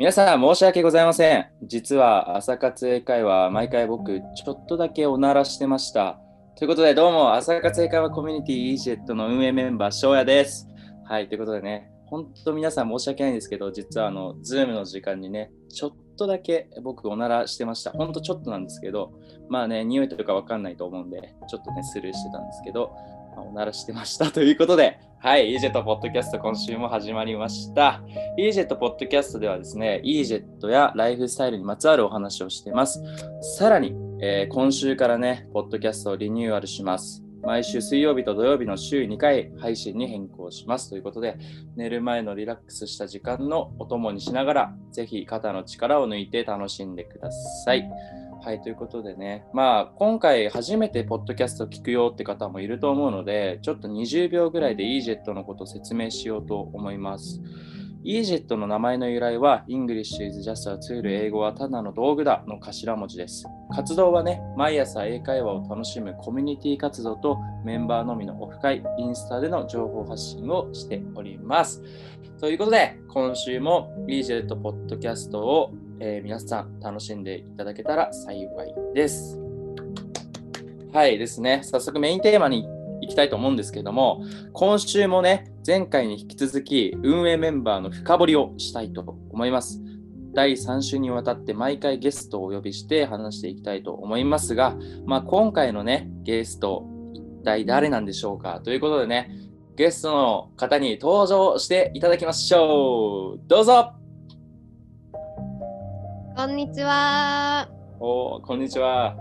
皆さん申し訳ございません。実は朝活英会話、毎回僕、ちょっとだけおならしてました。ということで、どうも、朝活英会話コミュニティ EJET の運営メンバー、翔也です。はい、ということでね、本当皆さん申し訳ないんですけど、実はあの、ズームの時間にね、ちょっとだけ僕おならしてました。ほんとちょっとなんですけど、まあね、匂いとかわかんないと思うんで、ちょっとね、スルーしてたんですけど、おならしてましたということで、はい、EJET ポッドキャスト今週も始まりました。EJET ポッドキャストではですね、EJET やライフスタイルにまつわるお話をしています。さらに、えー今週からね、ポッドキャストをリニューアルします。毎週水曜日と土曜日の週2回配信に変更しますということで、寝る前のリラックスした時間のお供にしながら、ぜひ肩の力を抜いて楽しんでください。はい、ということでね、まあ、今回初めてポッドキャストを聞くよって方もいると思うので、ちょっと20秒ぐらいで EJET のことを説明しようと思います。EJET の名前の由来は English is just a tool 英語はただの道具だの頭文字です。活動はね、毎朝英会話を楽しむコミュニティ活動とメンバーのみのオフ会、インスタでの情報発信をしております。ということで、今週も EJET ポッドキャストを、えー皆さん楽しんでいただけたら幸いです。はいですね、早速メインテーマに行きたいと思うんですけども、今週もね、前回に引き続き運営メンバーの深掘りをしたいと思います。第3週にわたって毎回ゲストをお呼びして話していきたいと思いますが、まあ、今回のね、ゲスト、一体誰なんでしょうかということでね、ゲストの方に登場していただきましょう。どうぞこんにちは。おーこんにちは。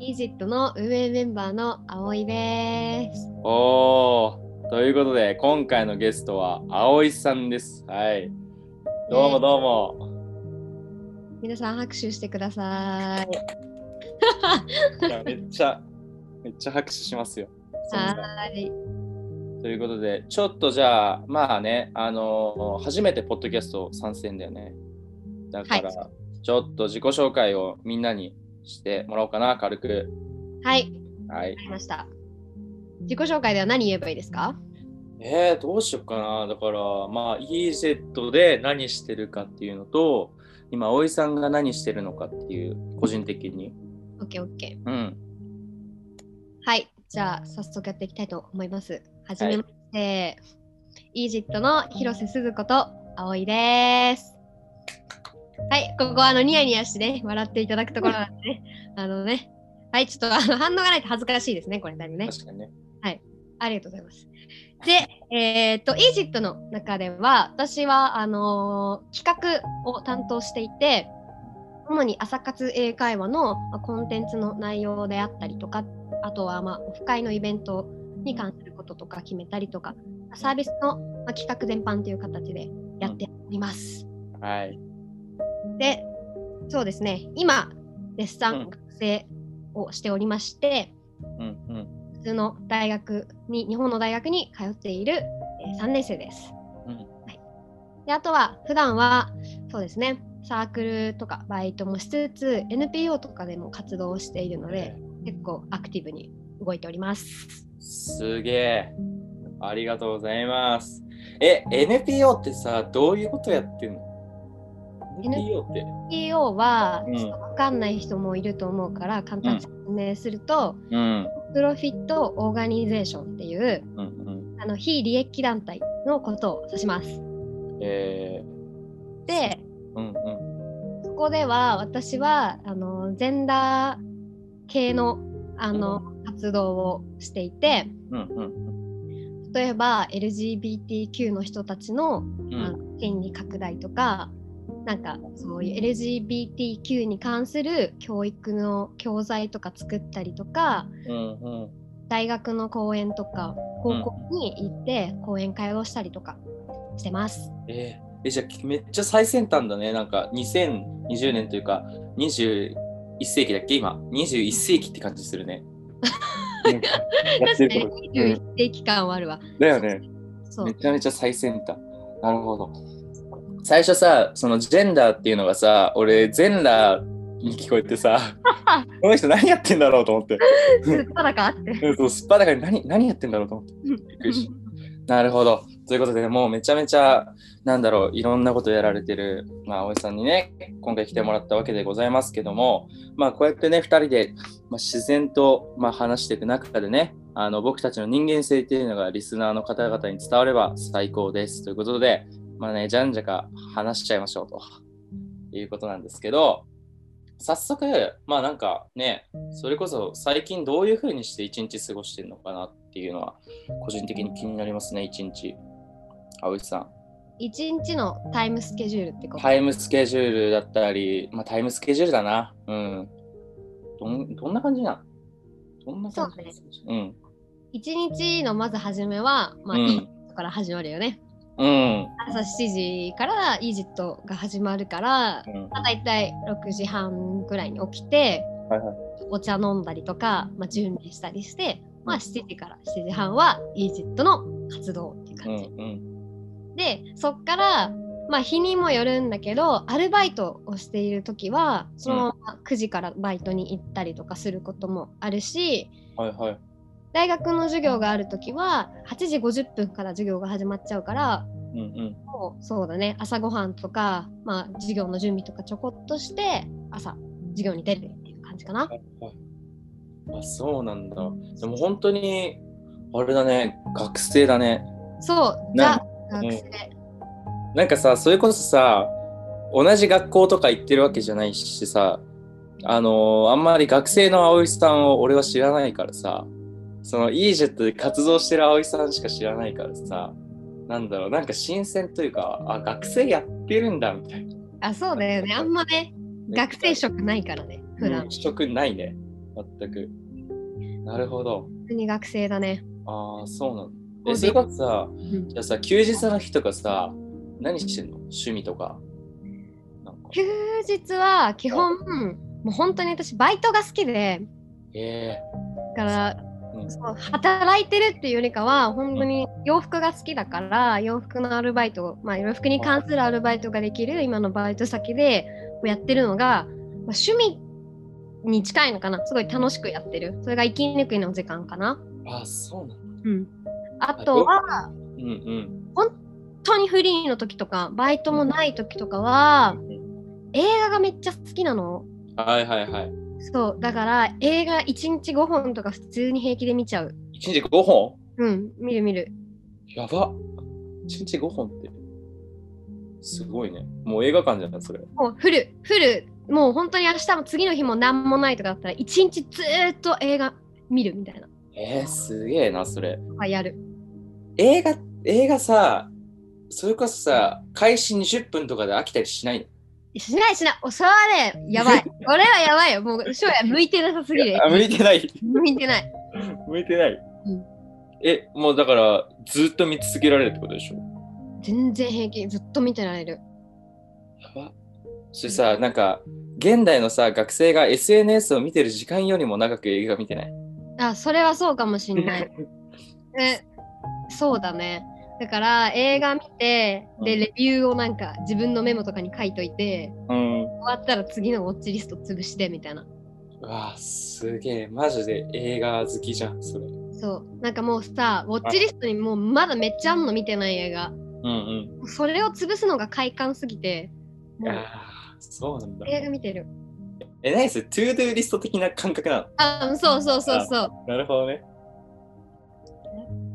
EJET の運営メンバーの葵です。おーということで、今回のゲストは葵さんです。はい。どうもどうも。皆さん拍手してください。いやめっちゃ、めっちゃ拍手しますよ。はーい。ということで、ちょっとじゃあ、まあね、あのー初めてポッドキャスト参戦だよね。だから、はちょっと自己紹介をみんなにしてもらおうかな、軽く。はい。はいわか。りました。自己紹介では何言えばいいですか？えー、どうしようかな。だから、まあ、EZ で何してるかっていうのと、今、葵さんが何してるのかっていう、個人的に。?OKOK。うん。はい。じゃあ、早速やっていきたいと思います。はじめまして。EJET の広瀬すずこと葵です。はい。ここはあのニヤニヤしてね、笑っていただくところなんでね。あのね。はい。ちょっとあの反応がないと恥ずかしいですね、これだけね。確かにね。ありがとうございます。で、えーっと、EJET の中では、私は、あのー企画を担当していて、主に朝活英会話のまあコンテンツの内容であったりとか、あとは、まあ、オフ会のイベントに関することとか決めたりとか、サービスの、まあ、企画全般という形でやっております。はい。で、そうですね、今、デッサうんン学生をしておりまして、うんうん。普通の大学に日本の大学に通っている、えー3年生です。うんはい、であとは普段はそうですねサークルとかバイトもしつつ NPO とかでも活動をしているので結構アクティブに動いております。すげえ。ありがとうございます。え、NPO ってさ、どういうことやってんの？?NPO って。NPO はうんちょっと分かんない人もいると思うから簡単に説明すると、うん。プロフィットオーガニゼーションっていううんうん。あの非利益団体のことを指します。えでー、うんうん。そこでは私はあのジェンダー系のあの、活動をしていてうんうん例えば LGBTQ の人たちの,、うん。権利拡大とかなんかそういう LGBTQ に関する教育の教材とか作ったりとかうんうん。大学の講演とか高校に行って講演会をしたりとかしてます。えーえ、じゃあめっちゃ最先端だね。なんか2020年というか21世紀だっけ？今。21世紀って感じするね。なんかやってること。21世紀感はあるわ。だよね。めちゃめちゃ最先端。なるほど。最初さ、そのジェンダーっていうのがさ、俺、全裸に聞こえてさ、この人何やってんだろうと思って。すっぱだかって。うんそう、すっぱだかに何何やってんだろうと思って。びっくりしたなるほど。ということで、もうめちゃめちゃ、なんだろう、いろんなことやられてる、まあ、葵さんにね、今回来てもらったわけでございますけども、まあ、こうやってね、2人で、まあ、自然と、まあ、話していく中でね、あの僕たちの人間性っていうのがリスナーの方々に伝われば最高です。ということで、まあね、じゃんじゃか話しちゃいましょうということなんですけど、早速、まあなんかね、それこそ最近どういう風にして一日過ごしてるのかなっていうのは、個人的に気になりますね、一日。葵さん。一日のタイムスケジュールってこと？タイムスケジュールだったり、まあタイムスケジュールだな。うん。どんどんな感じなの？どんな感じそううん。一日のまず始めは、まあ、うんいいから始まるよね。うん。朝7時からイージットが始まるから、うんまあ、大体6時半ぐらいに起きて、はいはいお茶飲んだりとか、まあ、準備したりして、まあ、7時から7時半はイージットの活動っていうう感じ。んうん。でそっから、まあ、日にもよるんだけどアルバイトをしている時はそのまま9時からバイトに行ったりとかすることもあるしはいはい。大学の授業がある時は8時50分から授業が始まっちゃうからうんうん。もうそうだね朝ごはんとか、まあ、授業の準備とかちょこっとして朝授業に出るっていう感じかな。あ、そうなんだ。でも本当に、あれだね、学生だね。そう、なザ学生。なんかさ、それこそさ、同じ学校とか行ってるわけじゃないしさ、あのーあんまり学生の葵さんを俺は知らないからさ、その EJET で活動してる葵さんしか知らないからさ、なんだろう、なんか新鮮というか、あ、学生やってるんだみたいな。あ、そうだよね。あんまね、学生職ないからね、普段うん。職ないね、全く。なるほど。普通に学生だね。ああ、そうなの。え、それこそさ、うんじゃあさ、休日の日とかさ、何してんの？趣味とか。休日は基本、もう本当に私バイトが好きで、えだから、うんそう働いてるっていうよりかは、本当に洋服が好きだから、洋服のアルバイト、まあ洋服に関するアルバイトができる今のバイト先でやってるのが、まあ、趣味に近いのかな。すごい楽しくやってる。それが息抜きの時間かな。ー、あ、そうなの。うん。あとは、うんうん。本当にフリーの時とか、バイトもない時とかは、映画がめっちゃ好きなの。はいはいはい。そう、だから映画1日5本とか普通に平気で見ちゃう。1日5本？うん、見る見る。やば。1日5本って。すごいね。もう映画館じゃないそれ。もうフル、フル、もう本当に明日も次の日も何もないとかだったら、1日ずーっと映画見るみたいな。えー、すげえな、それ。とかやる。映画、映画さ、それこそさ、開始20分とかで飽きたりしないの？しないしない。おそれはね、やばい。俺はやばいよ。もう、翔也向いてなさすぎる。あ、向いてない。向いてない。向いてない。うんえ、もうだから、ずっと見続けられるってことでしょ？全然平気。ずっと見てられる。やば。それさ、なんか、現代のさ、学生が SNS を見てる時間よりも長く映画見てない？あ、それはそうかもしんない。え、そうだね。だから映画見て、で、うんレビューをなんか自分のメモとかに書いといて、うん。終わったら次のウォッチリスト潰してみたいな。うわすげえ。マジで映画好きじゃん、それ。そう。なんかもうさ、ウォッチリストにもうまだめっちゃあんの見てない映画。うんうん。それを潰すのが快感すぎて、もうああ、そうなんだ。映画見てる。え、何それ、トゥードゥーリスト的な感覚なの？あ、そうそうそうそう。なるほどね。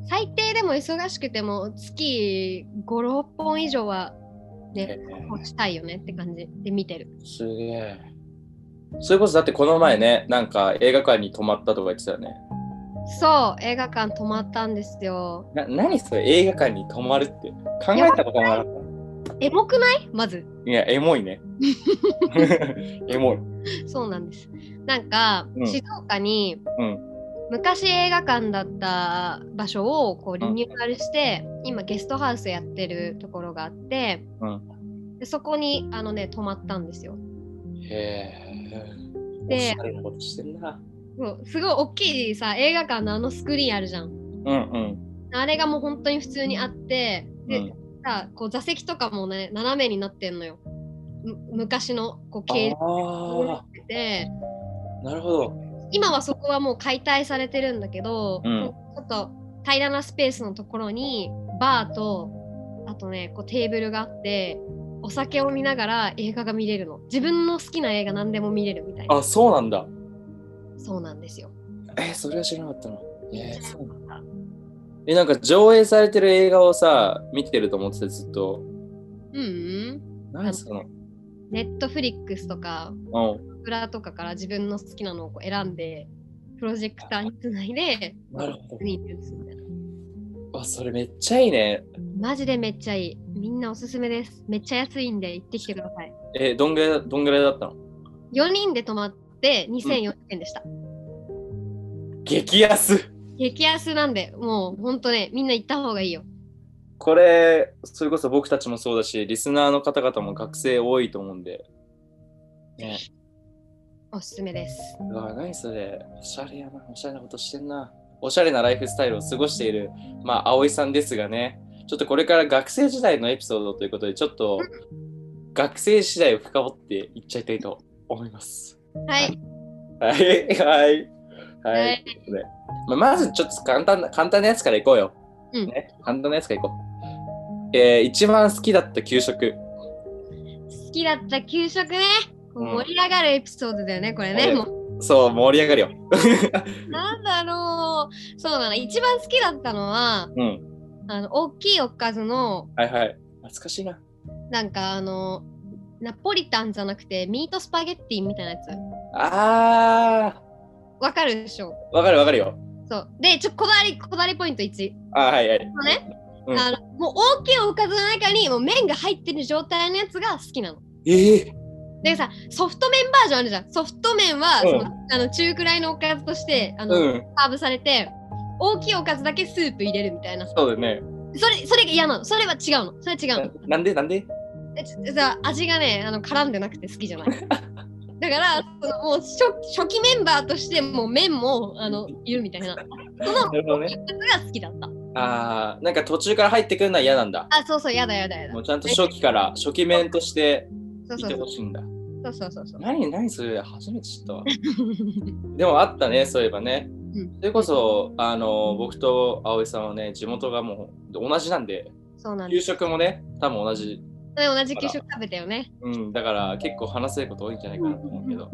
最低でも忙しくても月5、6本以上はね、えこうしたいよねって感じで見てる。ーすげえ。それこそだってこの前ね、なんか映画館に泊まったとか言ってたよね。そう、映画館泊まったんですよ。な、何それ映画館に泊まるって考えたこともなかっエモくない？まず。た。いや、エモいね。エモい。そうなんです。なんか、うん静岡にうん。昔映画館だった場所をこうリニューアルして、今ゲストハウスやってるところがあって、うん。でそこにあのね泊まったんですよ。へえ。おですごい大きいさ映画館のあのスクリーンあるじゃん。うんうん。あれがもう本当に普通にあって、で、うんさこう座席とかもね斜めになってんのよ。む昔のこう形状になあってて。あ、なるほど。今はそこはもう解体されてるんだけど、うんちょっと平らなスペースのところにバーとあとねこうテーブルがあってお酒を見ながら映画が見れるの自分の好きな映画何でも見れるみたいなあ、そうなんだ。そうなんですよえーそれは知らなかったの。えーそうなんだ。え、なんか上映されてる映画をさ、見てると思っててずっと。うんうん何そのネットフリックスとかうん。プラとかから自分の好きなのをこう選んでプロジェクターにつないでなるほど。みたいな。あ、それめっちゃいいね。マジでめっちゃいい。みんなおすすめです。めっちゃ安いんで行ってきてください。えーどんぐらい、どんぐらいだったの？4人で泊まって2400円でした、激安。激安なんでもうほんとねみんな行った方がいいよ。これ、それこそ僕たちもそうだし、リスナーの方々も学生多いと思うんで。ね。おすすめですうわ、何それ。おしゃれやな。おしゃれなことしてんな。おしゃれなライフスタイルを過ごしている、まあ、葵さんですがね。ちょっとこれから学生時代のエピソードということで、ちょっと学生時代を深掘っていっちゃいたいと思います。はいはい、はい。は。はいいといまあ、まずちょっと簡単な、簡単なやつからいこうよ。うんね、簡単なやつからいこう。えー、一番好きだった給食。好きだった給食ね盛り上がるエピソードだよねこれね、そう、盛り上がるよ。なんだろうそうなの一番好きだったのはうん。あの大きいおかずのはいはい。懐かしいな。なんかあのナポリタンじゃなくてミートスパゲッティみたいなやつあわかるでしょ？ー、わかるわかるよ。そうでちょこだわりこだわりポイント1あーはいはい。のね、うんあのもう大きいおかずの中にもう麺が入ってる状態のやつが好きなの。ええでさソフト麺バージョンあるじゃん。ソフト麺は、うん。そのあの中くらいのおかずとしてあの、うん、サーブされて大きいおかずだけスープ入れるみたいな。そうだよね。それそれが嫌なの。それは違うの。それは違うの。ななんでなんで？さ味がねあの絡んでなくて好きじゃない。だからそのもう初初期メンバーとしてもう麺もあのいるみたいな。その。やつが好きだった。あー、なんか途中から入ってくるのは嫌なんだ。あそうそうやだやだやだ。もうちゃんと初期から、初期面としていてほしいんだ。そうそうそうそう何何それ初めて知ったわ。でもあったね、そういえばね。うんそれこそ、あの、僕と葵さんはね、地元がもう同じなんで、給そうなんです食もね、多分同じ。で同じ給食食べたよねうん、だから結構話せること多いんじゃないかなと思うけど。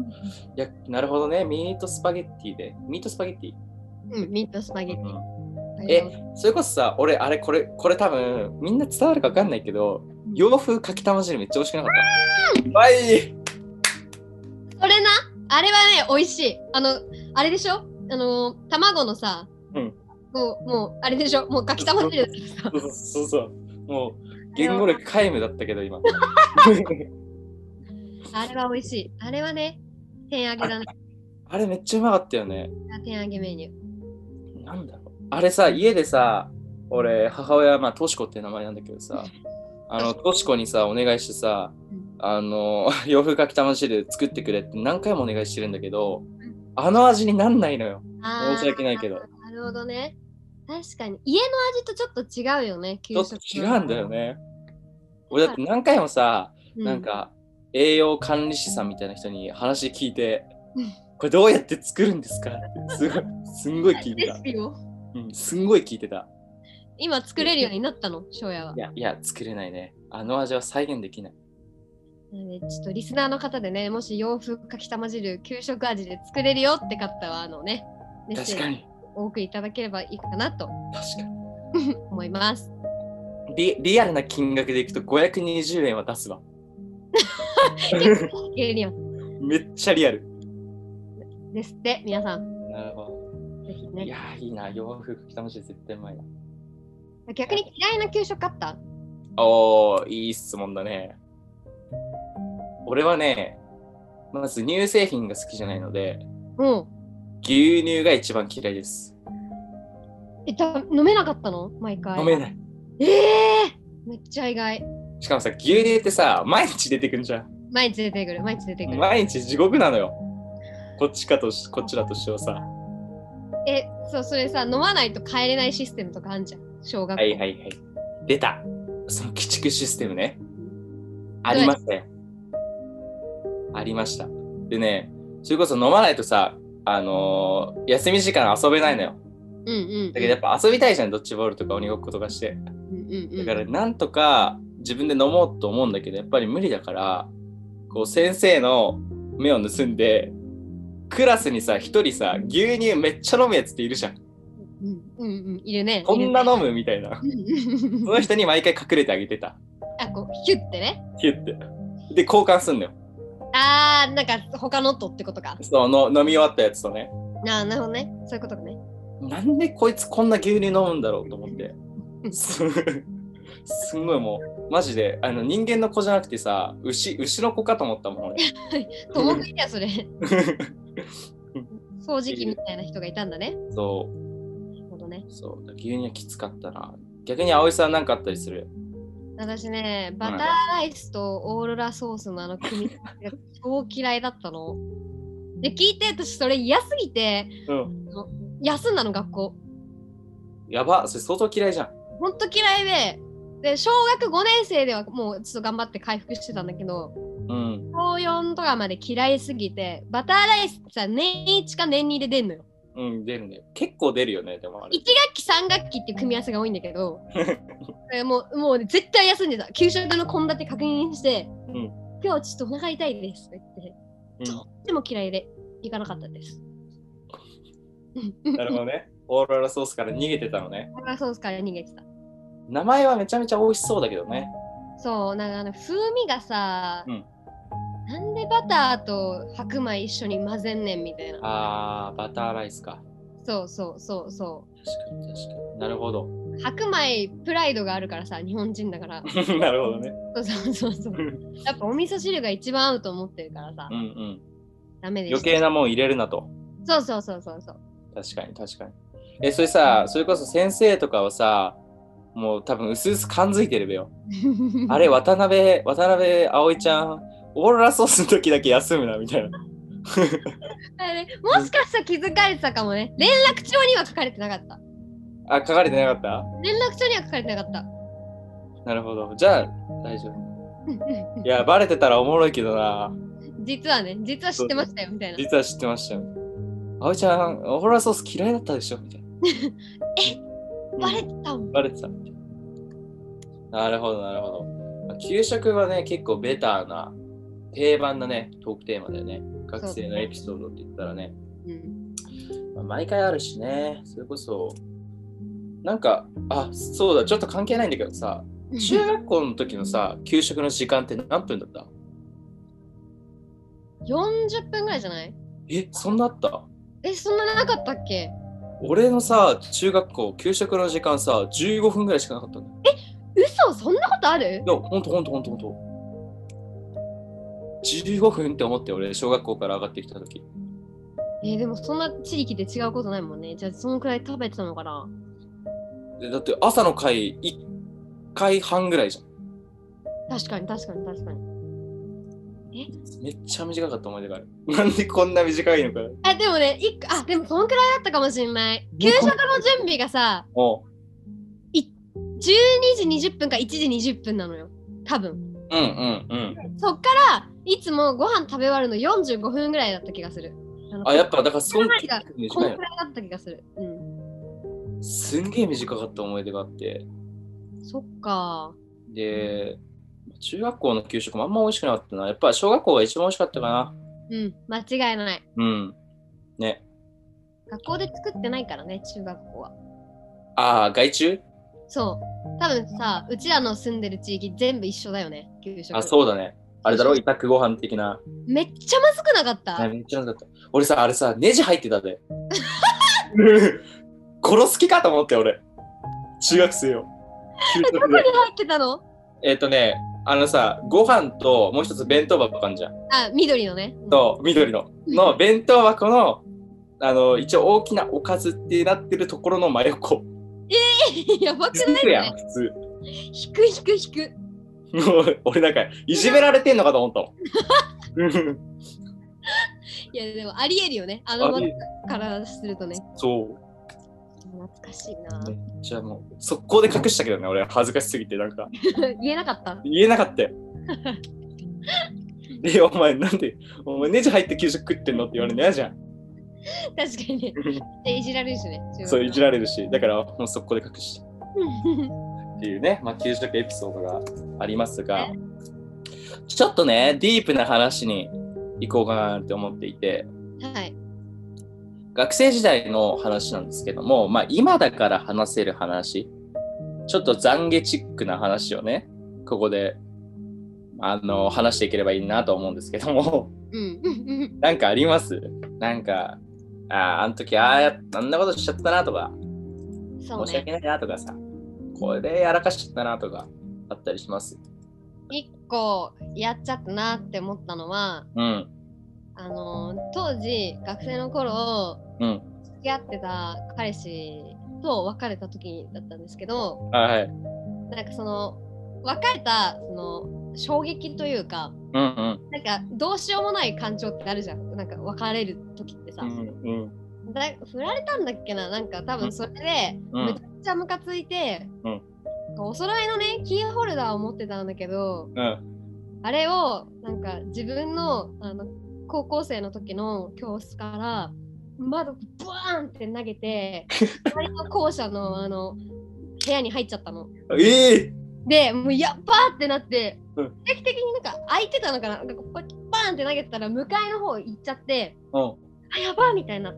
いや、なるほどね、ミートスパゲッティで。ミートスパゲッティ？うんミートスパゲッティうんえ、それこそさ、俺、あれ、これ、これ多分、みんな伝わるか分かんないけど、うん洋風かきたま汁めっちゃ美味しくなかった。はい。それなあれはね美味しいあのあれでしょ？あの卵のさうんもうもうあれでしょ？もうかきたま汁でさそうそうそう。もう、言語力皆無だったけど、今。あれは美味しいあれはね天揚げだねあれめっちゃうまかったよね。天揚げメニューなんだろう。あれさ、家でさ、俺、母親、まあ、としこっていう名前なんだけどさ、あの、としこにさ、お願いしてさうん、あの、洋風かきたま汁作ってくれって何回もお願いしてるんだけどうん、あの味になんないのよ。申し訳ないけど。なるほどね確かに家の味とちょっと違うよね給ちょっと食違うんだよね。俺だって何回もさ、うなんか栄養管理士さんみたいな人に話聞いてうん、これどうやって作るんですかってすごい、すんごい聞いてたレシ。ピをうん、すんごい聞いてた。今作れるようになったの？翔也はいや、いや、作れないね。あの味は再現できない。ちょっとリスナーの方でねもし洋風かきたま汁給食味で作れるよって方はあのねメッセージ確かに。お送りいただければいいかなと確か思いますに。リリアルな金額でいくと520円は出すわ。めっちゃリアル。ですって皆さんなるほど。いぜひねやー、いいな。洋風かきたま汁絶対うまいな。逆に嫌いな給食あった？おー、いい質問だね。俺はね、まず乳製品が好きじゃないので、うん牛乳が一番嫌いです。えだ飲めなかったの？毎回飲めない。ええー、めっちゃ意外しかもさ、牛乳ってさ、毎日出てくるじゃん。毎日出てくる毎日出てくる毎日地獄なのよ。こっちかとし、こっちらとしてはさ。えそうそれさ飲まないと帰れないシステムとかあんじゃん小学校はいはいはい。出た。その鬼畜システムね。ありましたよ。ありました。でね、それこそ飲まないとさ、あのー休み時間遊べないのよ。うんうんだけどやっぱ遊びたいじゃん、ドッジボールとか鬼ごっことかして。うんうんうん。だからなんとか自分で飲もうと思うんだけどやっぱり無理だからこう先生の目を盗んでクラスにさ一人さ牛乳めっちゃ飲むやつっているじゃんうんうんうん。いるね。こんなの飲むみたいなその人に毎回隠れてあげてたあ、こう、ヒュッてね。ヒュッてで交換すんのよあー、なんか他のとってことか。その飲み終わったやつとねあー、なるほどね。そういうことかね。なんでこいつこんな牛乳飲むんだろうと思ってすすんごいもうマジであの人間の子じゃなくてさ牛牛の子かと思ったもん俺 ともくんや、それ。掃除機みたいな人がいたんだね。そう。そう、牛乳はきつかったな。逆に葵さんなんかあったりする？私ね、バターライスとオーロラソースのあの組み合わせが超嫌いだったの。で、聞いて、私それ嫌すぎて、うん。休んだの、学校。やば、それ相当嫌いじゃん。ほんと嫌いで、で、小学5年生ではもうちょっと頑張って回復してたんだけど、うん。小4とかまで嫌いすぎて、バターライスってさ、年1か年2で出んのよ。うん、出るね。結構出るよね、でもあれ1。学期3学期っていう組み合わせが多いんだけどえもうもう絶対休んでた給食の献立確認して、うん今日ちょっとお腹痛いですって言ってうでも嫌いで行かなかったですん、なるほどね。オーロラソースから逃げてたのね。オーロラソースから逃げてた名前はめちゃめちゃ美味しそうだけどね。そうなんかあの風味がさ、うんなんでバターと白米一緒に混ぜんねんみたいなあー、バターライスか。そうそうそうそ確かに確かに。なるほど。う白米プライドがあるからさ日本人だから なるほどね。そうそうそうそうやっぱお味噌汁が一番合うと思ってるからさ、うんうん。ダメで余計なもん入れるなと。そうそうそうそうそう確かに確かに。え、それさ、それこそ先生とかはさ、もう多分薄々感づいてるべよ。あれ、渡辺、渡辺葵ちゃん、オーロラソースの時だけ休むな、みたいな。あれもしかしたら気づかれてたかもね。連絡帳には書かれてなかった。あ、書かれてなかった？連絡帳には書かれてなかった。なるほど。じゃあ、大丈夫。いや、バレてたらおもろいけどな。実はね、実は知ってましたよみたいな。実は知ってましたよ。葵ちゃん、オーロラソース嫌いだったでしょ？みたいな。バレてたもん。バレてた。なるほど、なるほど。まあ給食はね、結構ベターな、定番なね、トークテーマだよね。学生のエピソードって言ったらね。うん、まあ毎回あるしね、それこそ、なんか、あ、そうだ、ちょっと関係ないんだけどさ、中学校の時のさ、給食の時間って何分だった？40分ぐらいじゃない？え、そんなあった？え、そんななかったっけ？俺のさ、中学校、給食の時間さ、15分ぐらいしかなかったんだよ。嘘？そんなことある？いや、ほんとほんとほんとほんと。15分って思って、俺、小学校から上がってきた時。えーでもそんな地域で違うことないもんね。じゃあそのくらい食べてたのかなでだって朝の会1回半ぐらいじゃん。確かに確かに確かに。めっちゃ短かった思い出がある。なんでこんな短いのか。あ、でもね、一個あ、でもそのくらいだったかもしれない。給食の準備がさ、おう12時20分か1時20分なのよ。多分。うんうんうん。そっからいつもご飯食べ終わるの45分ぐらいだった気がする。のあ、やっぱだからそんこんくらいこ短くらいだった気がする。うん。すんげえ短かった思い出があって。そっか。で、中学校の給食もあんま美味しくなかったな。やっぱ小学校が一番美味しかったかな。うん、間違いない。うん。ね。学校で作ってないからね、中学校は。ああ、外注そう。多分さ、うちらの住んでる地域全部一緒だよね、給食。あ、そうだね。あれだろ？委託ご飯的な。めっちゃまずくなかった？あめっちゃまずかった。俺さ、あれさ、ネジ入ってたで。殺す気かと思って、俺。中学生よ。どこに入ってたの？えっ、とね、あのさ、ご飯ともう一つ弁当箱あんじゃん。あ、緑のね。と、緑の。の弁当箱の、あの、一応大きなおかずってなってるところの真横。やばく普通やん、ないね。普通。引く引く引く。もう俺なんか、いじめられてんのかと思ったもん。いや、でもありえるよね。あのからするとね。そう。懐かしいな。めっちゃもう、速攻で隠したけどね、俺恥ずかしすぎて、なんか、言えなかった？言えなかったよ。で、お前なんで、お前ネジ入って給食食ってんのって言われるの嫌じゃん。確かにね。でいじられるしね。そう、いじられるし、だからもう速攻で隠した。っていうね、まあ、給食エピソードがありますが、ちょっとね、ディープな話に行こうかなって思っていて、はい。学生時代の話なんですけども、まあ、今だから話せる話、ちょっと懺悔チックな話をね、ここであの話していければいいなと思うんですけども、うん。なんかあります？なんか、ああ、あの時ああや、あんなことしちゃったなとか、ね。申し訳ないなとかさ、これでやらかしちゃったなとか、あったりします？一個やっちゃったなって思ったのは、うん、あのー当時学生の頃うん、付き合ってた彼氏と別れた時だったんですけどあはい。なんかその別れたその衝撃というかうんうん。なんかどうしようもない感情ってあるじゃんなんか別れる時ってさ、うんうんだ振られたんだっけな？なんか多分それでうん。めちゃくちゃムカついて、うん。お揃いのねキーホルダーを持ってたんだけどうん。あれをなんか自分のあの高校生の時の教室から窓ブワーンって投げて 隣の校舎のあの部屋に入っちゃったの。ええでもうやっばーってなってうん。定期的になんか空いてたのかな？なんかこうバーンって投げてたら向かいの方行っちゃってうん。あやばーみたいな。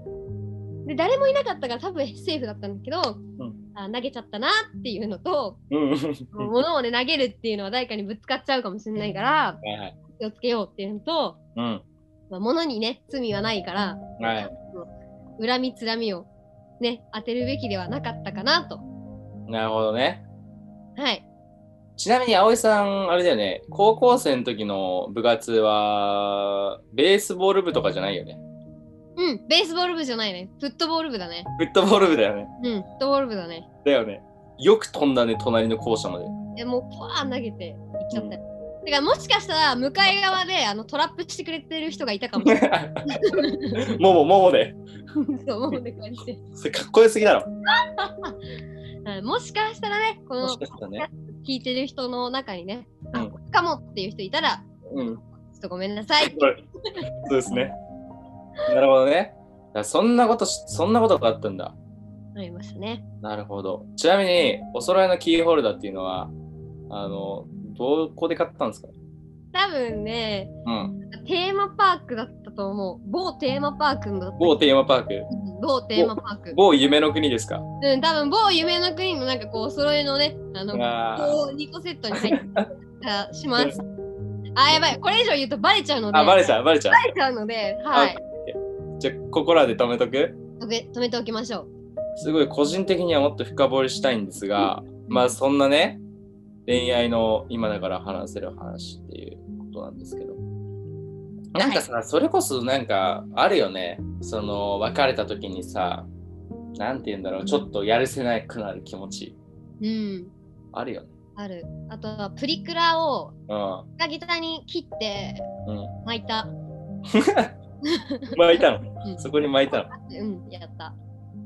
で誰もいなかったから多分セーフだったんだけど、うんあ投げちゃったなっていうのと、うんうん。物をね投げるっていうのは誰かにぶつかっちゃうかもしれないからはいはい。気をつけようっていうのと、うん。まあ、物にね罪はないからはい。恨みつらみをね当てるべきではなかったかなとなるほどね。はいちなみに葵さん、あれだよね、高校生の時の部活は、ベースボール部とかじゃないよね。うんベースボール部じゃないねフットボール部だねフットボール部だよね。うんフットボール部だねだよね。よく飛んだね、隣の校舎まで。えもうパーン投げて行っちゃったよ、てかもしかしたら向かい側であのトラップしてくれてる人がいたかもしれないもも、ももで。そう思うね感じで、それかっこよすぎだろ。はいもしかしたらねこのね。聞いてる人の中にね、あかもっていう人いたらうん。ちょっとごめんなさいそうですね。なるほどね。そんなことし、そんなことがあったんだ。ありましたねなるほど。ちなみに、お揃いのキーホルダーっていうのは、あの、どこで買ったんですか？多分ねうん。テーマパークだったと思う某テーマパーク某テーマパーク？うん某テーマパーク某夢の国ですか？うん多分某夢の国のなんかこうお揃いのねあのあーこう2個セットに入ってたします あやばいこれ以上言うとバレちゃうのであ、バレちゃう、バレちゃう。バレちゃうのではいじゃあ、ここらで止めとく？止めておきましょうすごい個人的にはもっと深掘りしたいんですが、まあそんなね、恋愛の今だから話せる話っていうことなんですけど。なんかさ、それこそなんかあるよね。その別れた時にさ、なんて言うんだろう、ちょっとやるせなくなる気持ち。うんあるよね。あるあとはプリクラをうん。ギタギタに切ってうん。巻いた 巻いたのうん。そこに巻いたの。うんやった。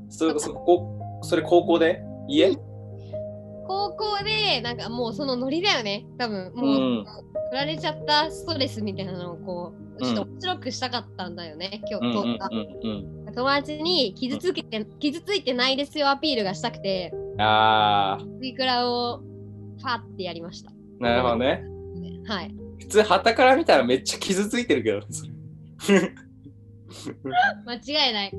それそこそれ高校で？家？高校でなんかもうそのノリだよね。多分うもう、ん。振られちゃったストレスみたいなのをこうちょっと面白くしたかったんだよね、今日、うんうんとうんうん。友達に傷つけて、傷ついてないですよアピールがしたくてあー、プリクラをファってやりました。なるほどね。はい。普通、旗から見たらめっちゃ傷ついてるけど。間違いない。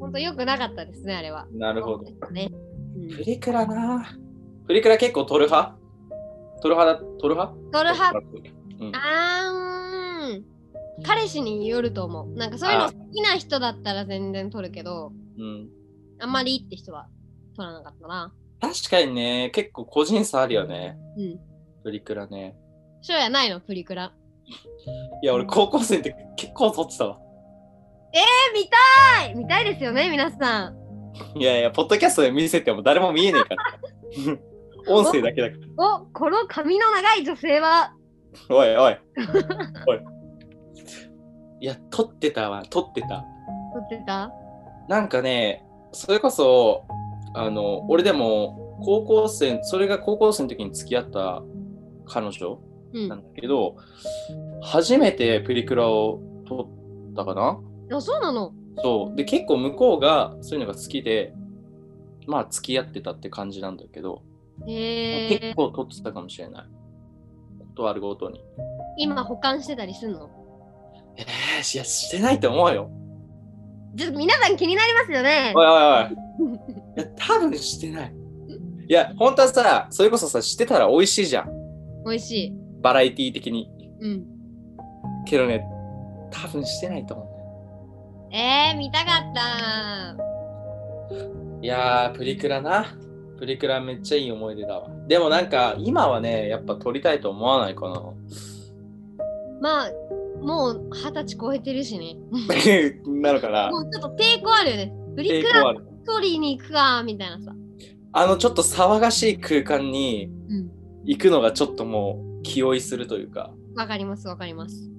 本当良くなかったですねあれは。なるほど。ね、うん。プリクラな。プリクラ結構撮る派？撮る派だ撮る派？撮る派？うん。あーん。彼氏によると思う。なんかそういうの好きな人だったら全然撮るけどうん。あんまりいいって人は撮らなかったな。確かにね、結構個人差あるよね。うん。プリクラね。ショーやないの？プリクラ。いや、俺高校生って結構撮ってたわ。え見たい見たいですよね皆さんいやいや、ポッドキャストで見せても誰も見えねえから。音声だけだから。おこの髪の長い女性はおいおい。おい。いや、撮ってたわ、撮ってた。撮ってた？なんかね、それこそ、あの、俺でも、高校生、それが高校生の時に付き合った彼女うんなんだけど、初めてプリクラを撮ったかな？あそうなの？そう。で、結構向こうがそういうのが好きで、まあ、付き合ってたって感じなんだけど、へえ結構撮ってたかもしれない。ことあるごとに。今保管してたりすんの？えー、いや、してないと思うよ。ちょっと皆さん気になりますよねおいおいおい。いや、多分してない。いや、本当はさ、それこそさ、してたら美味しいじゃん。美味しい。バラエティ的に。うん。けどね、多分してないと思う。えー、見たかった。いやー、プリクラな。プリクラめっちゃいい思い出だわ。でもなんか、今はね、やっぱ撮りたいと思わないかな。まあ、もう二十歳超えてるしね。なのかな。もうちょっと抵抗あるよね。プリクラ抵抗ある。取りに行くか、みたいなさ。あのちょっと騒がしい空間にうん。行くのがちょっともう気負いするというか、わかります、わかります。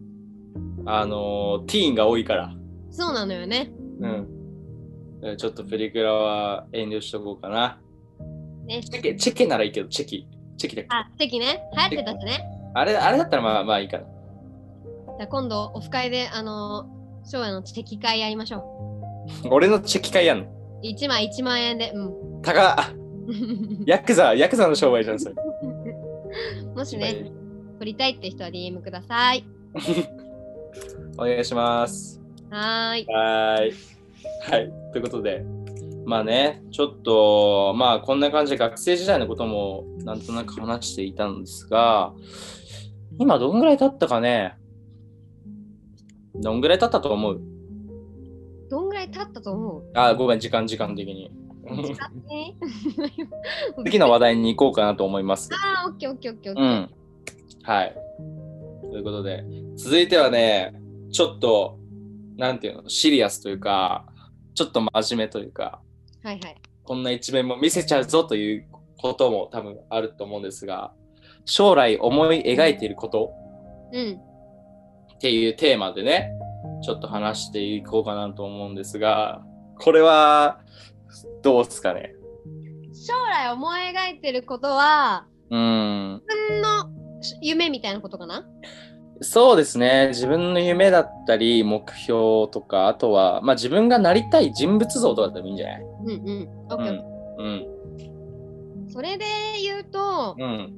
あのーティーンが多いから。そうなのよね。うん。ちょっとプリクラは遠慮しとこうかな。ねチェケ、チェケならいいけど、チェキ。チェキだっけ？あ、席ね。流行ってたしね。あれ、あれだったらまあまあいいかな。じゃあ今度、オフ会で、あのー、昭和の席会やりましょ俺のチェキ会やんの？う。1枚1万円で、うん。高っ ヤクザ、ヤクザの商売じゃん、それ。もしね、撮りたいって人は DM ください。お願いします。はーい。はーい。はい。ということで、まあね、ちょっと、まあこんな感じで学生時代のこともなんとなく話していたんですが、今どんぐらい経ったかね？どんぐらい経ったと思う？どんぐらい経ったと思う？あ、ごめん、時間、時間的に。時間ね 次の話題に行こうかなと思います。あー、オッケーオッケーオッケーオッケー。うん。はい。ということで、続いてはね、ちょっと、なんていうの、シリアスというか、ちょっと真面目というか、はいはい。こんな一面も見せちゃうぞということも多分あると思うんですが、将来思い描いていることうん。っていうテーマでね、ちょっと話していこうかなと思うんですが、これはどうですかね？将来思い描いてることは、うーん。自分の夢みたいなことかな？そうですね。自分の夢だったり、目標とか、あとは、まあ自分がなりたい人物像とかでもいいんじゃない？うんうん。オッケーオッケうん。ー。それで言うと、うん。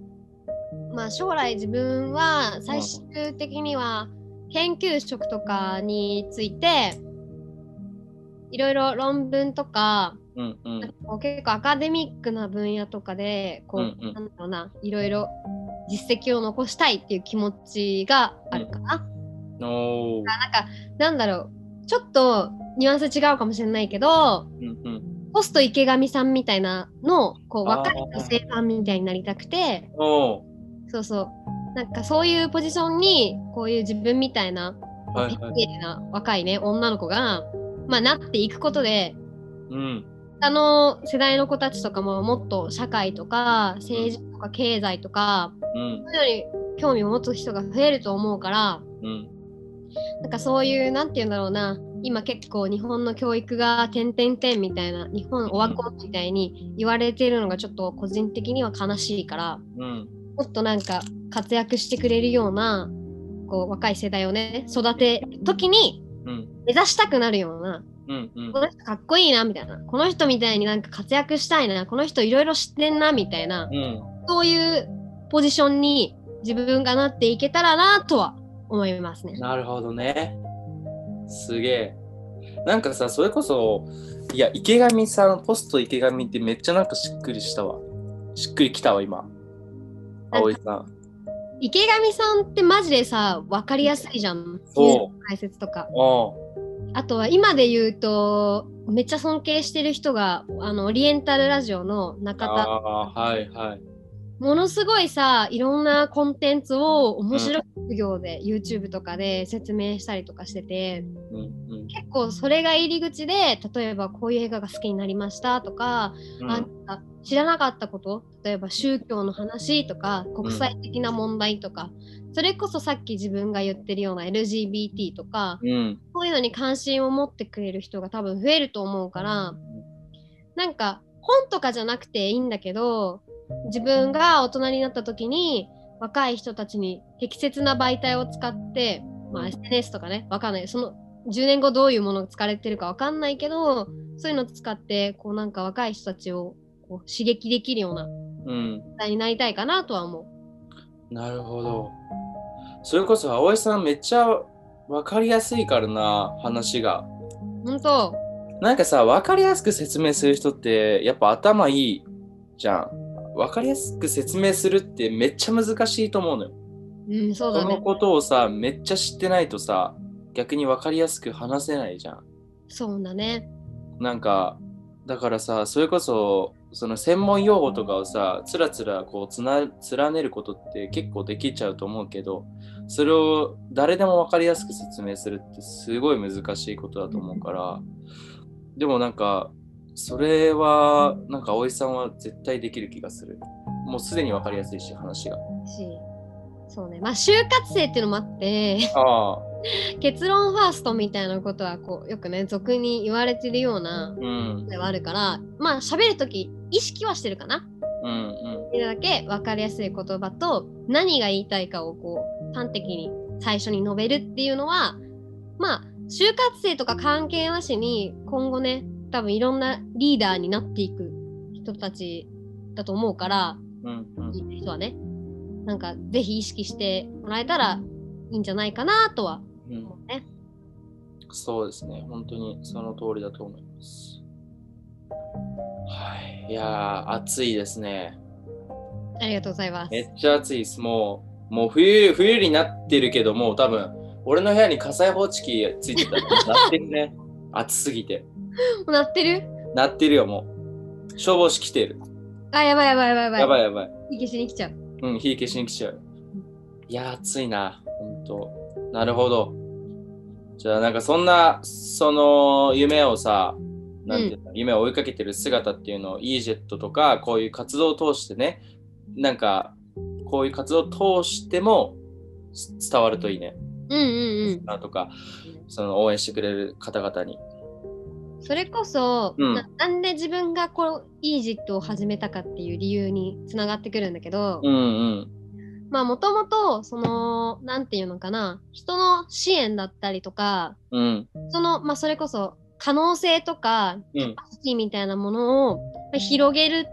まあ将来自分は最終的には研究職とかについていろいろ論文とかうん。うん。結構アカデミックな分野とかでこう、うんうんなんだろうないろいろ実績を残したいっていう気持ちがあるかな。おー。なんかなんだろうちょっとニュアンス違うかもしれないけどうんうん。ポスト池上さんみたいなのこう若い女性ファンみたいになりたくて。そうそうなんかそういうポジションにこういう自分みたいなはいはい。綺麗な若いね女の子が、まあ、なっていくことでうん。あの世代の子たちとかももっと社会とか政治とか経済とかうん。そういうのに興味を持つ人が増えると思うからうん。なんかそういうなんて言うんだろうな今結構日本の教育が点々点みたいな日本オワコンみたいに言われてるのがちょっと個人的には悲しいからうん。もっとなんか活躍してくれるようなこう若い世代をね育てる時にうん。目指したくなるようなうん。うんこ。の人かっこいいなみたいなこの人みたいになんか活躍したいなこの人いろいろ知ってんなみたいなうん。そういうポジションに自分がなっていけたらなとは思いますね。なるほどね。すげえ。なんかさ、それこそ、いや、池上さん、ポスト池上ってめっちゃなんかしっくりしたわ。しっくりきたわ、今。葵さん。池上さんってマジでさ分かりやすいじゃんそう解説とか。おうあとは今で言うとめっちゃ尊敬してる人があのオリエンタルラジオの中田。はいはい。ものすごいさいろんなコンテンツを面白い授業で、YouTube とかで説明したりとかしててうんうん。結構それが入り口で例えばこういう映画が好きになりましたとか、うん。あんた知らなかったこと？例えば宗教の話とか国際的な問題とか、それこそさっき自分が言ってるような LGBT とかうんそういうのに関心を持ってくれる人が多分増えると思うからなんか本とかじゃなくていいんだけど自分が大人になった時に若い人たちに適切な媒体を使って、まあ、SNS とかねわかんないその10年後どういうものが使われてるかわかんないけどそういうのを使ってこうなんか若い人たちをこう刺激できるようなうん。になりたいかなとは思う。なるほど。それこそ葵さんめっちゃわかりやすいからな、話が。本当なんかさ、わかりやすく説明する人ってやっぱ頭いいじゃん。わかりやすく説明するってめっちゃ難しいと思うのよ。うん、そうだね。そのことをさ、めっちゃ知ってないとさ、逆にわかりやすく話せないじゃん。そうだね。なんか、だからさ、それこそ、その専門用語とかをさ、つらつらこうつな連ねることって結構できちゃうと思うけど、それを誰でも分かりやすく説明するってすごい難しいことだと思うから、でもなんか、それは、なんか葵さんは絶対できる気がする。もうすでに分かりやすいし、話が。し、そうね。まあ、就活生っていうのもあって、ああ、結論ファーストみたいなことはこうよくね、俗に言われてるようなうん、ではあるから、まあ、喋るとき意識はしてるかな。うん、うん。だけ分かりやすい言葉と何が言いたいかをこう端的に最初に述べるっていうのはまあ就活生とか関係なしに今後ね多分いろんなリーダーになっていく人たちだと思うからうん、うん。人はねなんかぜひ意識してもらえたらいいんじゃないかなとはうん思うね。そうですね。本当にその通りだと思います。はい。いやー、暑いですね。ありがとうございます。めっちゃ暑いです。もう、もう冬、冬になってるけど、もう多分、俺の部屋に火災報知器ついてたら、なってるね。暑すぎて。なってる？なってるよ、もう。消防士来てる。あやばいやばいやばいやばい。やばいやばい。い消しに来ちゃう。うん、火消しに来ちゃう。いやー、暑いな。ほんと。なるほど。じゃあ、なんかそんな、その夢をさ、なんていうの、夢を追いかけてる姿っていうのを EJET とか、こういう活動を通してね、なんか、こういう活動を通してもす伝わるといいね。うんうんうん。なとか、その応援してくれる方々に。それこそ、うんななんで自分がこのイージットを始めたかっていう理由につながってくるんだけど、うんうん。まあもともとそのなんていうのかな人の支援だったりとかうん。そのまあそれこそ可能性とかうん。パシティみたいなものをまあ広げる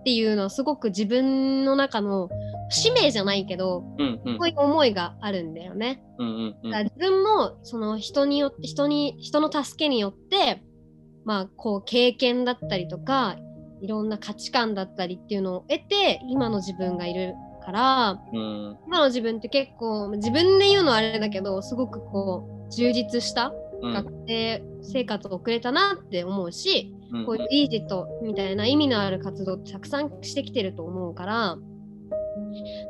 っていうのはすごく自分の中の使命じゃないけどうん。うん。そういう思いがあるんだよね。うん。うん。だから自分もその人によって人に人の助けによってまあこう経験だったりとかいろんな価値観だったりっていうのを得て今の自分がいるからうん。今の自分って結構自分で言うのはあれだけどすごくこう充実したうん。学生生活を送れたなって思うし、うんこういうイージットみたいな意味のある活動ってたくさんしてきてると思うから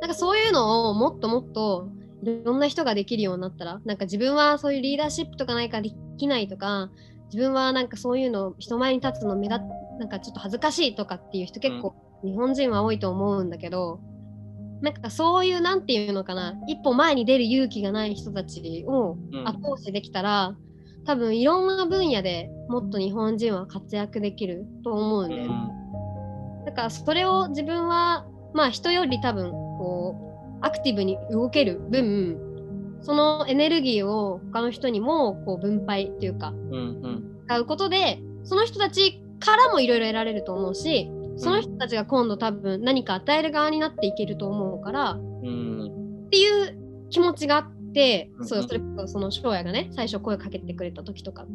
なんかそういうのをもっともっといろんな人ができるようになったらなんか自分はそういうリーダーシップとかないからできないとか自分はなんかそういうの人前に立つの目立なんかちょっと恥ずかしいとかっていう人結構日本人は多いと思うんだけど、なんかそういうなんていうのかな一歩前に出る勇気がない人たちをうん。後押しできたら、多分いろんな分野でもっと日本人は活躍できると思うんだよね。だからそれを自分はまあ人より多分こうアクティブに動ける分そのエネルギーを他の人にもこう分配っていうかうん。うん。使うことでその人たちからもいろいろ得られると思うしその人たちが今度多分何か与える側になっていけると思うからうん。っていう気持ちがあって、うんそうそれこそその翔也がね最初声かけてくれた時とかっ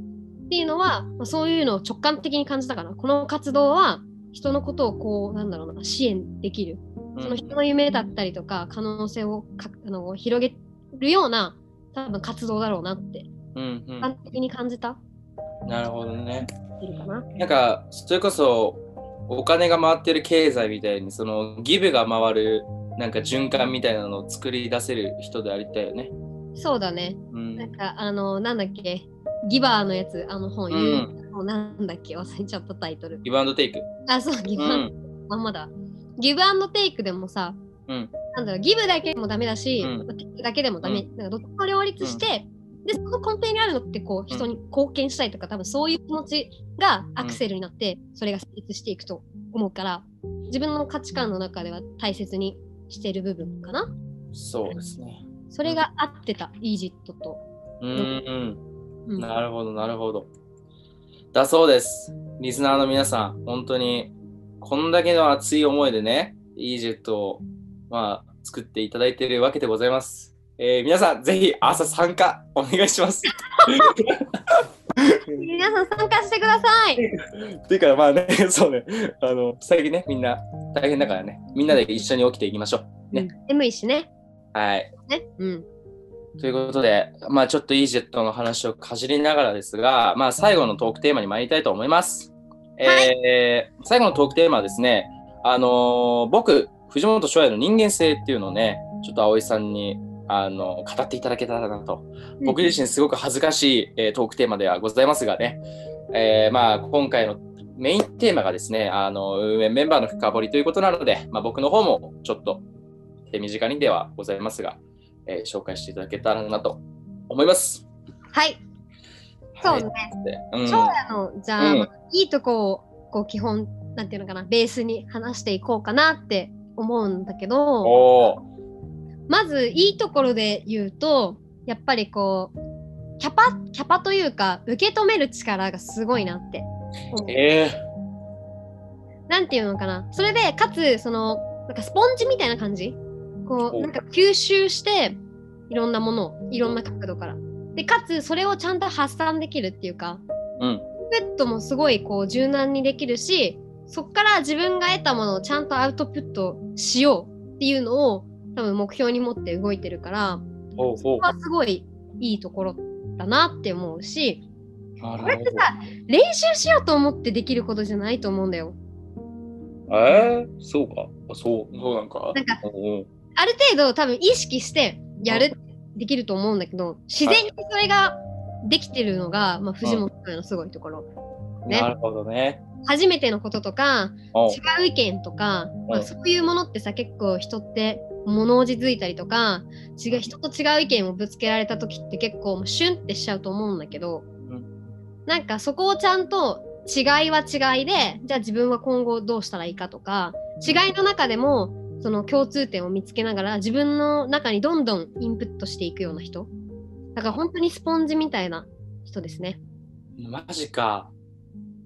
ていうのは、まあそういうのを直感的に感じたからこの活動は人のことをこうなんだろうな支援できるその人の夢だったりとか可能性をかあの広げるような多分活動だろうなってうん。うん。直感的に感じたなるほどね。なんか、それこそ、お金が回ってる経済みたいに、その、ギブが回る、なんか循環みたいなのを作り出せる人でありたいよね。そうだねうん。なんかあのなんだっけ？ギバーのやつあの本、うん有名なんだっけ忘れちゃったタイトルギブアンドテイク。あそうギうブアンん。まんまだ。ギブアンドテイクでもさ、うんなんだろう、ギブだけでもダメだし、うんテイクだけでもダメ。なんかどっちも両立して、で、その根底にあるのって、こう、人に貢献したいとか、多分そういう気持ちがアクセルになって、それが成立していくと思うから、自分の価値観の中では大切にしてる部分かな。そうですね。それが合ってた、イージットと。うんううんん。なるほど、なるほど。だそうです。リスナーの皆さん、本当に、こんだけの熱い思いでね、イージェットを、まあ、作っていただいているわけでございます。えー皆さん、ぜひ朝参加お願いします。皆さん参加してください。っていうか、まあね、そうね、あの、最近ね、みんな大変だからね、みんなで一緒に起きていきましょう。ね眠いしね。はい。ね。うん。ということで、まあちょっとイージェットの話をかじりながらですが、まあ最後のトークテーマに参りたいと思います。えー最後のトークテーマはですね、あのー僕、藤本翔也の人間性っていうのをね、ちょっと葵さんに、あの語っていただけたらなと。僕自身すごく恥ずかしい、えートークテーマではございますがね、えーまあ今回のメインテーマがですね、あの運営メンバーの深掘りということなので、まあ、僕の方もちょっと手短にではございますが、えー紹介していただけたらなと思います。はい。そうね。はいうん翔也のじゃあ、うんまあいいとこをこう基本なんていうのかなベースに話していこうかなって思うんだけどまずいいところで言うとやっぱりこうキャパキャパというか受け止める力がすごいなって思うえなんていうのかなそれでかつそのなんかスポンジみたいな感じこおうなんか吸収していろんなものをいろんな角度からでかつそれをちゃんと発散できるっていうかー、うん。ペットもすごいこう柔軟にできるしそっから自分が得たものをちゃんとアウトプットしようっていうのを多分目標に持って動いてるからそこはすごいいいところだなって思うしこれってさ練習しようと思ってできることじゃないと思うんだよ。えー、そうか。あそう、そうなんか。なんかうんある程度多分意識してやるできると思うんだけど自然にそれができてるのが、まあ、藤本さんのすごいところ。ね。なるほどね。初めてのこととか違う意見とか、まあ、うんそういうものってさ結構人って物おじづいたりとか違う人と違う意見をぶつけられた時って結構シュンってしちゃうと思うんだけど、うん。なんかそこをちゃんと違いは違いでじゃあ自分は今後どうしたらいいかとか違いの中でもその共通点を見つけながら自分の中にどんどんインプットしていくような人だから本当にスポンジみたいな人ですね。マジか。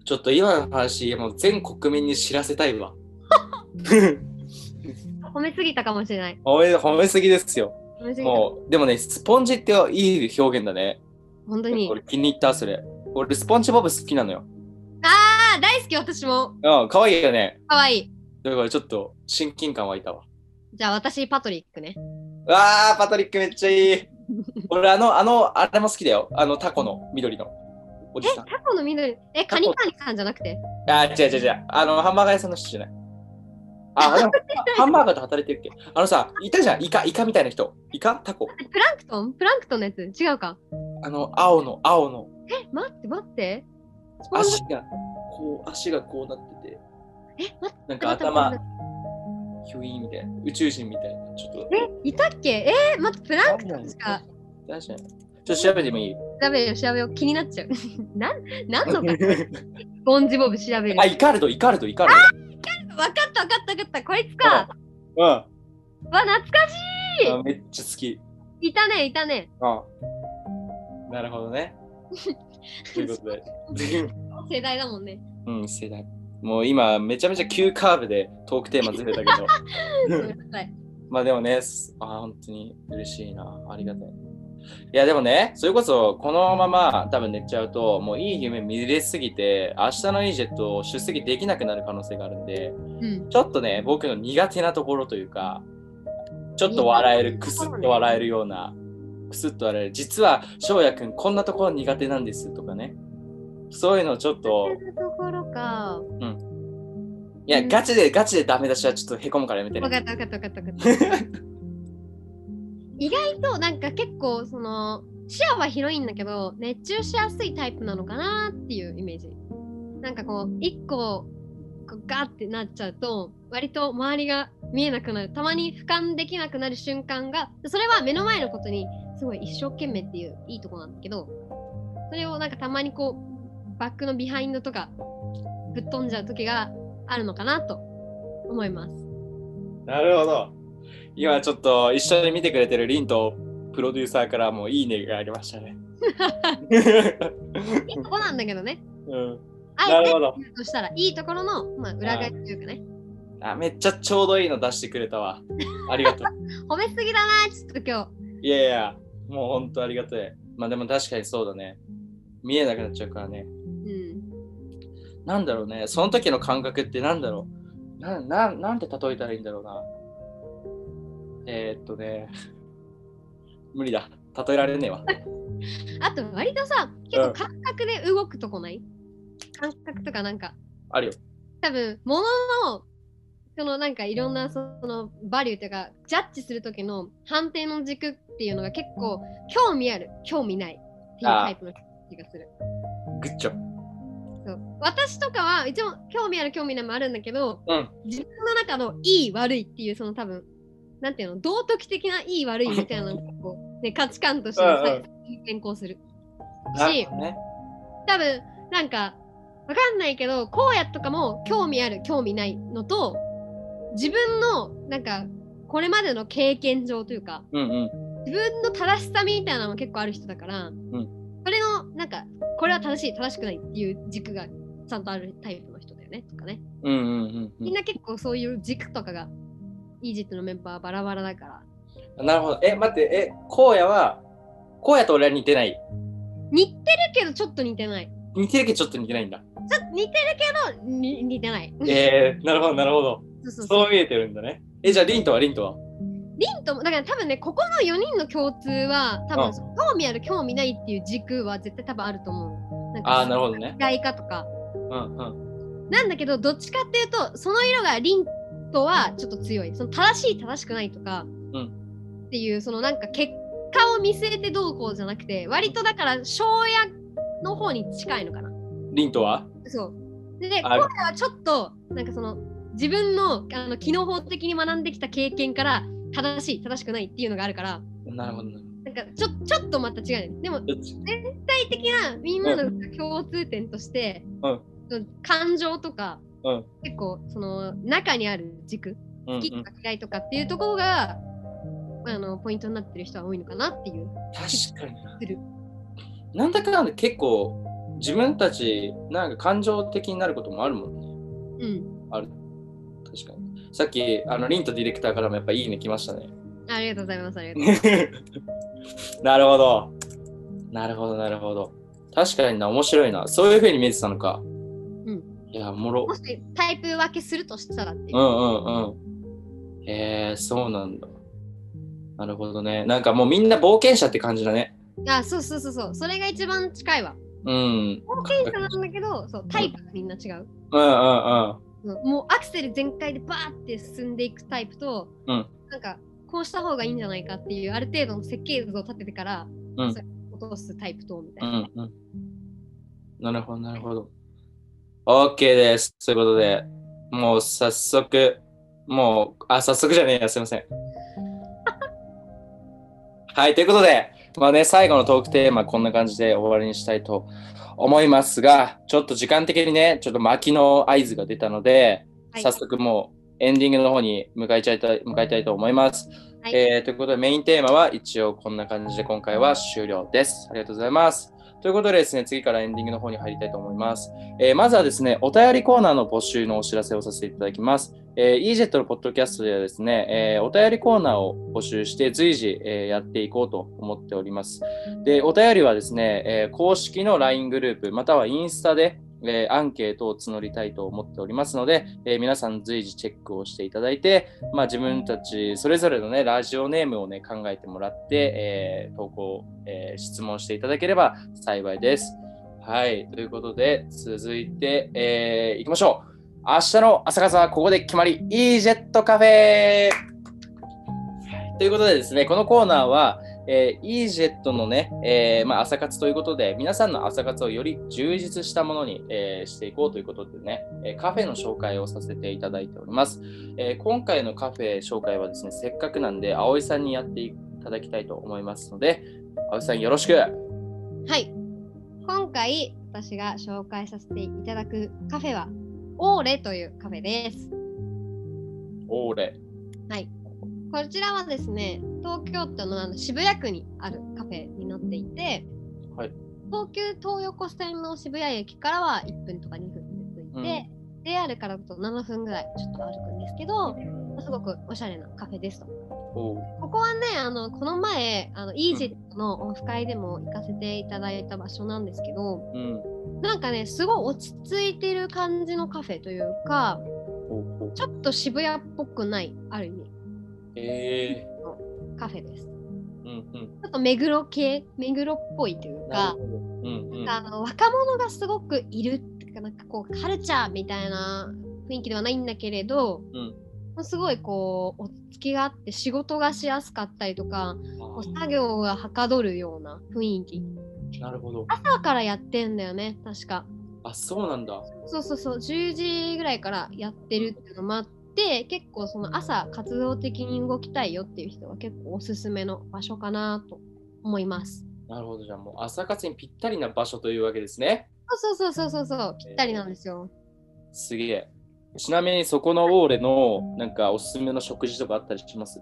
ちょっと今の話、もう全国民に知らせたいわ。褒めすぎたかもしれない。褒め褒めすぎですよ。もう、でもね、スポンジっていい表現だね。本当に。俺気に入った、それ。俺、スポンジボブ好きなのよ。ああ大好き私もうん、かわいいよね。かわいい。だからちょっと親近感湧いたわ。じゃあ私パトリックね。うわー、パトリックめっちゃいい。俺、あの、あの、あれも好きだよ。あの、タコの緑のおじさん。タコの緑？え、カニカニさんじゃなくて？あー、違う違う違う。あの、ハンバーガー屋さんの人じゃない。あ、あの ハンバーガーで働いてるっけ？あのさ、いたじゃん。イカ、イカみたいな人。イカ？タコ？プランクトン？プランクトンのやつ？違うか？あの、青の、青の。え、待って待って。足が、こう、足がこうなってて。なんか頭ヒュイーンみたいな。宇宙人みたいな。ちょっと。え、いたっけ？えー、待って、プランクトンしか？確かに。ちょっと調べてもいい？調べよう調べよう。気になっちゃう。なん、なんのか。スポンジボブ調べる。あ、イカルド、イカルド、イカルわかったわかったわかった。こいつか。ド。うん。わ、懐かしい。あめっちゃ好き。いたね、いたね。うん。なるほどね。ということで。世代だもんね。うん、世代。もう今、めちゃめちゃ急カーブでトークテーマずれたけど。まあでもね、すあ本当に嬉しいな。ありがたい。いやでもね、それこそこのまま多分寝ちゃうと、もういい夢見れすぎて、明日のイージェットを出席できなくなる可能性があるんで、うん。ちょっとね、僕の苦手なところというか、ちょっと笑える、くすっと笑えるような、くすっと笑える。実は、翔也くんこんなところ苦手なんですとかね。そういうのをちょっと、そういうところか。いや、うんガチでガチでダメ出しはちょっとへこむからやめてね。わかったわかったわかったわかった。意外となんか結構その視野は広いんだけど熱中しやすいタイプなのかなっていうイメージ。なんかこう一個ガーってなっちゃうと割と周りが見えなくなるたまに俯瞰できなくなる瞬間がそれは目の前のことにすごい一生懸命っていういいとこなんだけどそれをなんかたまにこうバックのビハインドとかぶっ飛んじゃう時があるのかなと思います。なるほど。今ちょっと一緒に見てくれてるリンとプロデューサーからもいいねがありましたね。いいとこなんだけどね。うん、なるほど。としたらいいところの、まあ、裏返しというかね。あめっちゃちょうどいいの出してくれたわ。ありがとう。褒めすぎだな、ちょっと今日。いやいや、もう本当ありがたい。まあでも確かにそうだね。見えなくなっちゃうからね。うん。なんだろうね。その時の感覚ってなんだろう。な、ななんて例えたらいいんだろうな。えー、っとね。無理だ。例えられねえわ。あと割とさ、結構感覚で動くとこない、感覚とかなんか、あるよ。多分、ものの、そのなんかいろんなそのバリューというか、ジャッジする時の判定の軸っていうのが結構、興味ある、興味ないっていうタイプの気がする。グッジョブ。そう。私とかは一応興味ある興味ないもあるんだけど、うん。自分の中のいい悪いっていうその多分なんていうの道徳的ないい悪いみたいなのが結構、ね、価値観として変更する。しね。多分なんかわかんないけど荒野とかも興味ある興味ないのと自分のなんかこれまでの経験上というかうんうん。自分の正しさみたいなのも結構ある人だから、それのなんかこれは正しい正しくないっていう軸がちゃんとあるタイプの人だよねとかねうんうんうんうん。みんな結構そういう軸とかがイージットのメンバーはバラバラだからなるほど。え、待って、え、荒野は、荒野と俺は似てない？似てるけどちょっと似てない似てるけどちょっと似てないんだ。ちょっと似てるけどに似てないえー、なるほど、なるほど。そう見えてるんだね。え、じゃあ、リンとはリンとは？リンともだから多分ねここの4人の共通は多うん。分興味ある興味ないっていう軸は絶対多分あると思うなんかあー、なるほどね。嫌いかとか。うんうん。なんだけどどっちかっていうとその色がリンとはちょっと強い。その正しい正しくないとか、うん。っていうそのなんか結果を見据えてどうこうじゃなくて割とだから庄屋の方に近いのかな。リンとは？そう。で今回はちょっとなんかその自分のあの機能法的に学んできた経験から正しい正しくないっていうのがあるからなるほどなんかちょちょっとまた違うねでも全体的なみんなの共通点として、うん感情とか、うん結構その中にある軸うんうん好きとか嫌いとかっていうところが、あのポイントになってる人は多いのかなっていう確かになする。なんだかんだ結構自分たちなんか感情的になることもあるもんね。うん。ある。さっきあのリンとディレクターからもやっぱいいね来ましたね。ありがとうございます。ありがとうございます。なるほど。なるほど、なるほど。確かにな、面白いな。そういう風に見えてたのか。うん。いや、おもろも。しタイプ分けするとしたらっていうう。んうんうん。へえー、そうなんだ。なるほどね。なんかもうみんな冒険者って感じだね。あ、そうそうそうそう。それが一番近いわ。うん。冒険者なんだけど、そうタイプがみんな違う。うんうんうん。うんもうアクセル全開でバーって進んでいくタイプと、うんなんかこうした方がいいんじゃないかっていうある程度の設計図を立ててから、うん落とすタイプとみたういな。んうん。なるほど、なるほど。OK です。ということで、もう早速、もう、あ、早速じゃねえや、すいません。はい、ということで、まあね、最後のトークテーマ、こんな感じで終わりにしたいと思いますが、ちょっと時間的にね、ちょっと巻きの合図が出たので、はい早速もうエンディングの方に向かいちゃいたい向かいたいと思います。はいえーということで、メインテーマは一応こんな感じで今回は終了です。ありがとうございます。ということでですね、次からエンディングの方に入りたいと思います。えーまずはですね、お便りコーナーの募集のお知らせをさせていただきます。えー、EJET のポッドキャストではですね、えーお便りコーナーを募集して随時、えーやっていこうと思っております。で、お便りはですね、え公式の LINE グループ、またはインスタで、えーアンケートを募りたいと思っておりますので、えー皆さん随時チェックをしていただいて、まあ、自分たちそれぞれのね、ラジオネームをね、考えてもらって、えー投稿、え質問していただければ幸いです。はい、ということで、続いて、えー、いきましょう。明日の朝方はここで決まり、EJET カフェということでですね、このコーナーは、えー、EJET のね、えーまあ、朝活ということで、皆さんの朝活をより充実したものに、えーしていこうということでね、えーカフェの紹介をさせていただいております。えー今回のカフェ紹介はですね、せっかくなんで、葵さんにやっていただきたいと思いますので、葵さんよろしく。はい。今回私が紹介させていただくカフェはオーレというカフェです。オーレ。こちらはですね、東京都のあの渋谷区にあるカフェになっていて、はい。東急東横線の渋谷駅からは1分とか2分で着いて、うん。で JR からだと7分ぐらいちょっと歩くんですけど、すごくおしゃれなカフェですと。ここはね、あのこの前、あのイージットのオフ会でも行かせていただいた場所なんですけど、うん。なんかね、すごい落ち着いてる感じのカフェというか、ちょっと渋谷っぽくない、ある意味、えカフェです。ー、うんうん。ちょっと目黒系、目黒っぽいというか。うんうん。あの若者がすごくいるっていうか、なんかこう、カルチャーみたいな雰囲気ではないんだけれど、うんすごいこう、落ち着きがあって、仕事がしやすかったりとか、こう作業がはかどるような雰囲気。なるほど。朝からやってんだよね、確か。あ、そうなんだ。そうそうそう、10時ぐらいからやってるっていうのもあって、結構その朝活動的に動きたいよっていう人は結構おすすめの場所かなと思います。なるほど。じゃあもう朝活にぴったりな場所というわけですね。そうそうそうそうそうそう、ぴったりなんですよ。すげえ。ちなみにそこのオーレのなんかおすすめの食事とかあったりします？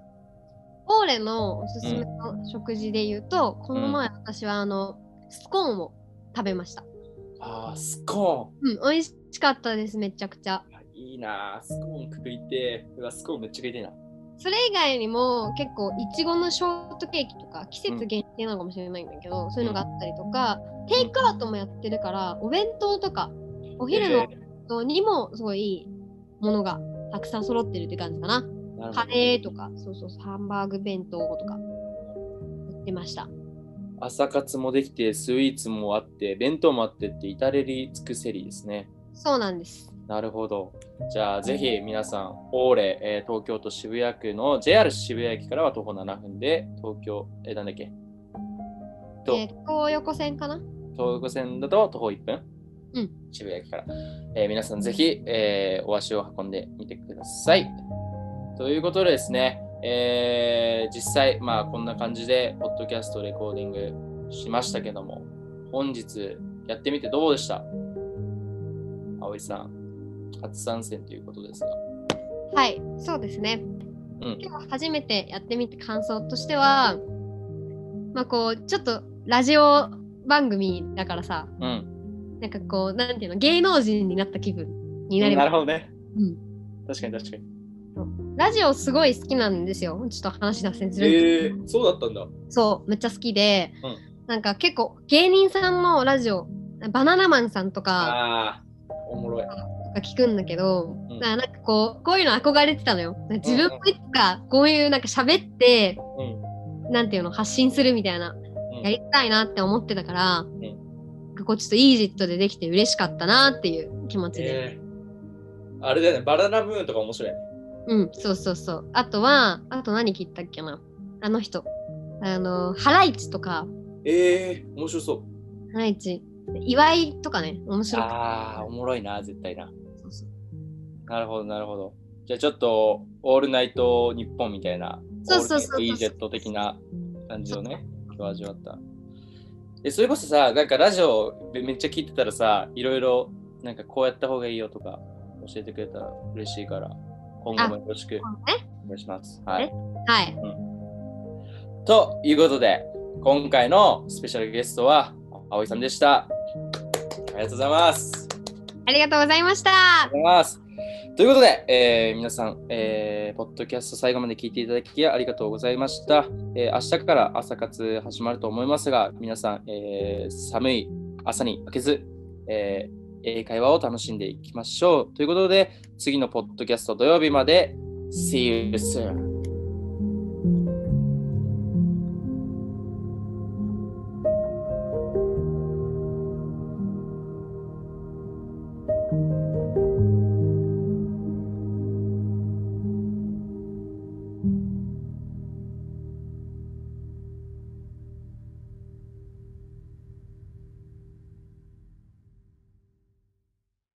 オーレのおすすめの食事で言うと、この前私はあのスコーンを食べました。あー、スコうん、美味しかったです、めちゃくちゃ。なースコーン食いてー。うわ、スコーンめっちゃ食いてえな。それ以外にも結構いちごのショートケーキとか季節限定なのかもしれないんだけど、そういうのがあったりとか、テイクアウトもやってるからお弁当とかお昼の当にもすごいいいものがたくさん揃ってるって感じかな。カレーとか、そうそうそう、ハンバーグ弁当とか売ってました。朝活もできて、スイーツもあって、弁当もあってって至れり尽くせりですね。そうなんです。なるほど。じゃあ、ぜひ皆さん、オーレ、えー東京都渋谷区の JR 渋谷駅からは徒歩7分で、東京、えーなんだっけ？と、えー東横線かな？東横線だと徒歩1分、うん。渋谷駅から。えー皆さんぜひ、えーお足を運んでみてください。ということでですね、えー実際、まあこんな感じで、ポッドキャストレコーディングしましたけども、本日やってみてどうでした？葵さん、初参戦ということですが。はい、そうですね。うん、今日初めてやってみて感想としては、まあこう、ちょっとラジオ番組だからさ、うん。なんかこう、なんていうの、芸能人になった気分になります。なるほどね。うん確かに確かに。ラジオすごい好きなんですよ。ちょっと話脱線するえー、そうだったんだ。そう、めっちゃ好きで、うんなんか結構芸人さんのラジオ、バナナマンさんとかああ、おもろい。が聞くんだけど、うんなんかこう、こういうの憧れてたのよ。自分もいつかこういうなんか喋って、うん。なんていうの、発信するみたいな、うんやりたいなって思ってたから、こうちょっとイージットでできて嬉しかったなっていう気持ちで。えー、あれだよね、バナナムーンとか面白いね。うん、そうそうそう。あとは、あと何聞いたっけなあの人。あの、ハライチとか、えー、面白そう。ハライチ、祝いとかね、面白かっああ、おもろいな、絶対な。なるほど、なるほど。じゃあちょっと、オールナイト日本みたいな、そうそうそうそうオールナイージェット的な感じをね、今日味わった。え、それこそさ、なんかラジオめめっちゃ聞いてたらさ、いろいろ、なんかこうやった方がいいよとか教えてくれたら嬉しいから、今後もよろしくお願いします。はい。はい。ということで、今回のスペシャルゲストは、葵さんでした。ありがとうございます。ありがとうございました。ありがとうございます。ということで、えー皆さん、えーポッドキャスト最後まで聞いていただきありがとうございました。えー明日から朝活始まると思いますが、皆さん、えー寒い朝に負けず、えー英会話を楽しんでいきましょう。ということで、次のポッドキャスト土曜日まで、See you soon!